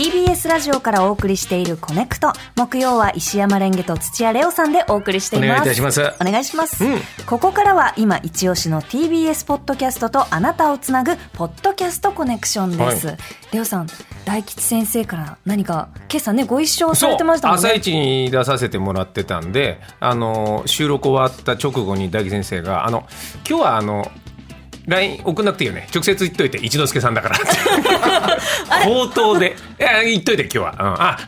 TBS ラジオからお送りしているコネクト。木曜は石山レンゲと土屋レオさんでお送りしています。お願いいたします。お願いします、うん。ここからは今一押しの TBS ポッドキャストとあなたをつなぐポッドキャストコネクションです、はレオさん大吉先生から何か今朝ねご一緒されてましたもんね。朝一に出させてもらってたんであの収録終わった直後に大吉先生が「あの今日はあの LINE 送んなくていいよね。直接言っといて一之輔さんだから」口頭で「いや言っといて今日は、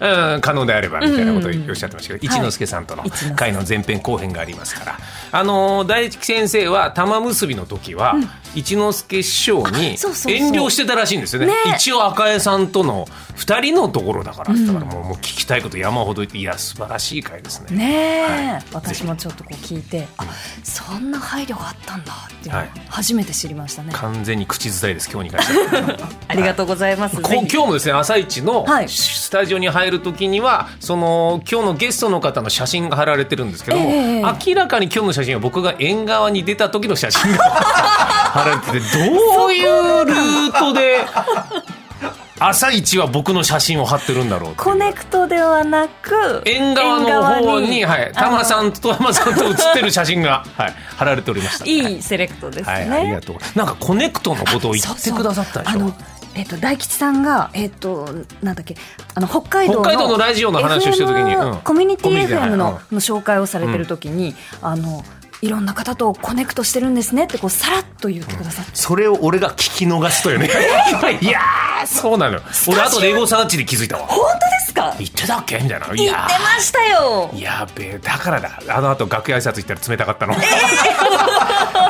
うん、あ、うん、可能であれば」みたいなことをおっしゃってましたけど、一之輔さんとの会の前編後編がありますから。あの大吉先生は玉結びの時は、一之輔師匠に遠慮してたらしいんですよね。ね一応赤江さんとの2人のところだからって言ったから、もうもう聞きたいこと山ほど言っていや素晴らしい回ですね。ねえ、はい。私もちょっとこう聞いてあそんな配慮があったんだってい初めて知りましたね、完全に口伝えです今日に関しては。ありがとうございます、こぜひ。今日もですね朝一のはい。スタジオに入る時にはその今日のゲストの方の写真が貼られてるんですけども、ええ明らかに今日の写真は僕が縁側に出た時の写真が貼られててどういうルートで 朝一は僕の写真を貼ってるんだろうコネクトではなく縁側の方に、はい、玉さんと玉さんと写ってる写真が、はい、貼られておりました。いいセレクトですね、はい、ありがとう。なんかコネクトのことを言ってくださったでしょ？あのえっと大吉さんがえっとなんだっけあの北海道の北海道のラジオの話をしてる時にコミュニティ FM の,、はい。の紹介をされてる時に、あのいろんな方とコネクトしてるんですねってこうさらっと言ってくださって、それを俺が聞き逃すとよね。いやー、そうなのよ。俺あとエゴサーチで気づいたわ。本当ですか？言ってたっけ？みたいな。い言ってやましたよーやべえ、だからだ。あの後楽屋挨拶行ったら冷たかったの。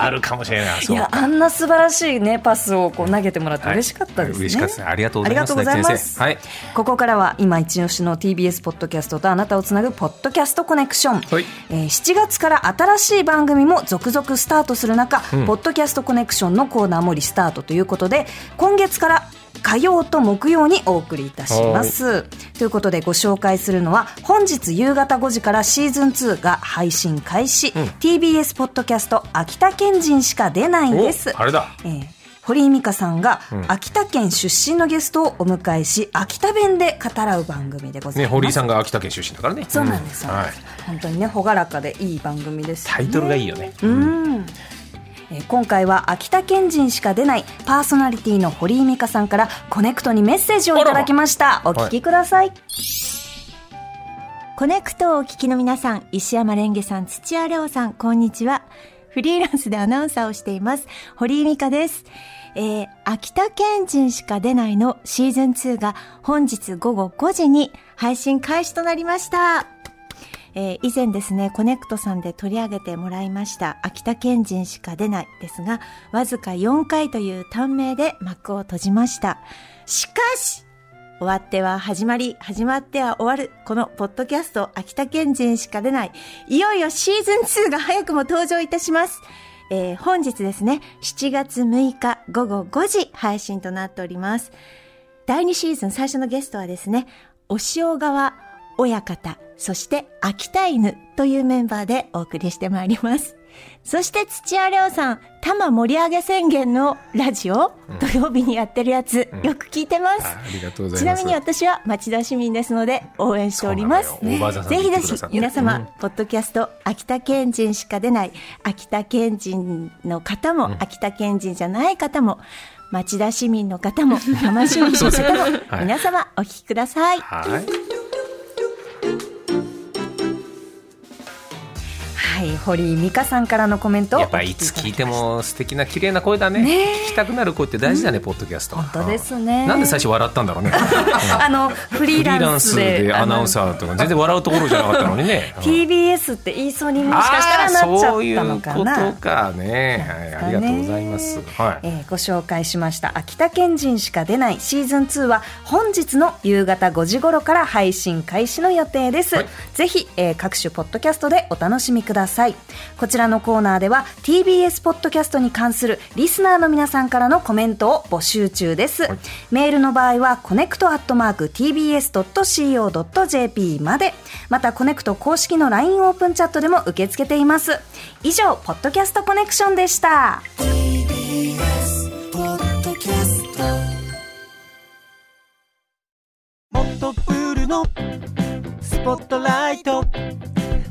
あるかもしれない。いやあんな素晴らしいねパスをこう投げてもらって嬉しかったですね、嬉しかったです。ありがとうございます。ありがとうございますはい。ここからは今一押しの TBS ポッドキャストとあなたをつなぐポッドキャストコネクション、はいえー7月から新しい番組も続々スタートする中、ポッドキャストコネクションのコーナーもリスタートということで今月から火曜と木曜にお送りいたします。ということでご紹介するのは本日夕方5時からシーズン2が配信開始、TBS ポッドキャスト秋田県人しか出ないんです。おあれだ。えー堀井美香さんが秋田県出身のゲストをお迎えし秋田弁で語らう番組でございね、ます。堀井さんが秋田県出身だからね。そうなんですよ、はい。本当にね朗らかでいい番組です、ね、タイトルがいいよね。うんえー今回は秋田県人しか出ないパーソナリティの堀井美香さんからコネクトにメッセージをいただきましたお聞きください、コネクトをお聞きの皆さん、石山蓮華さん、土屋礼央さん、こんにちは。フリーランスでアナウンサーをしています、堀井美香です。えー、秋田県人しか出ないのシーズン2が本日午後5時に配信開始となりました。えー以前ですね、コネクトさんで取り上げてもらいました秋田県人しか出ないですが、わずか4回という短命で幕を閉じました。しかし、終わっては始まり、始まっては終わる、このポッドキャスト、秋田県人しか出ない、いよいよシーズン2が早くも登場いたします。えー本日ですね、7月6日午後5時配信となっております。第2シーズン最初のゲストはですね、お塩川親方、そして秋田犬というメンバーでお送りしてまいります。そして土屋レオさん、多摩盛り上げ宣言のラジオ、土曜日にやってるやつ、よく聞いてます。あありがとうございます。ちなみに私は町田市民ですので応援しております。ぜひぜひ皆様、うんポッドキャスト秋田県人しか出ない秋田県人の方も、秋田県人じゃない方も町田市民の方も多摩市民の方も、はい皆様お聞きください。はい。はい堀井美香さんからのコメント。をやっぱいつ聞いても素敵な綺麗な声だね。ね。聞きたくなる声って大事だね、ポッドキャスト。本当ですね。うん。なんで最初笑ったんだろうね。あのフリーランスで。アナウンサーとか全然笑うところじゃなかったのにね。TBS って言いそうにもしかしたらなっちゃったのかあーそういうなことか。ね、はい、ありがとうございます、はい。えーご紹介しました。秋田県人しか出ないシーズン2は本日の夕方5時頃から配信開始の予定です、はい。ぜひ、えー各種ポッドキャストでお楽しみくださいこちらのコーナーでは TBS ポッドキャストに関するリスナーの皆さんからのコメントを募集中です、はい。メールの場合はコネクトアットマーク TBS.CO.JP までまたコネクト公式の LINE オープンチャットでも受け付けています。以上ポッドキャストコネクションでした。のプールのスポットライト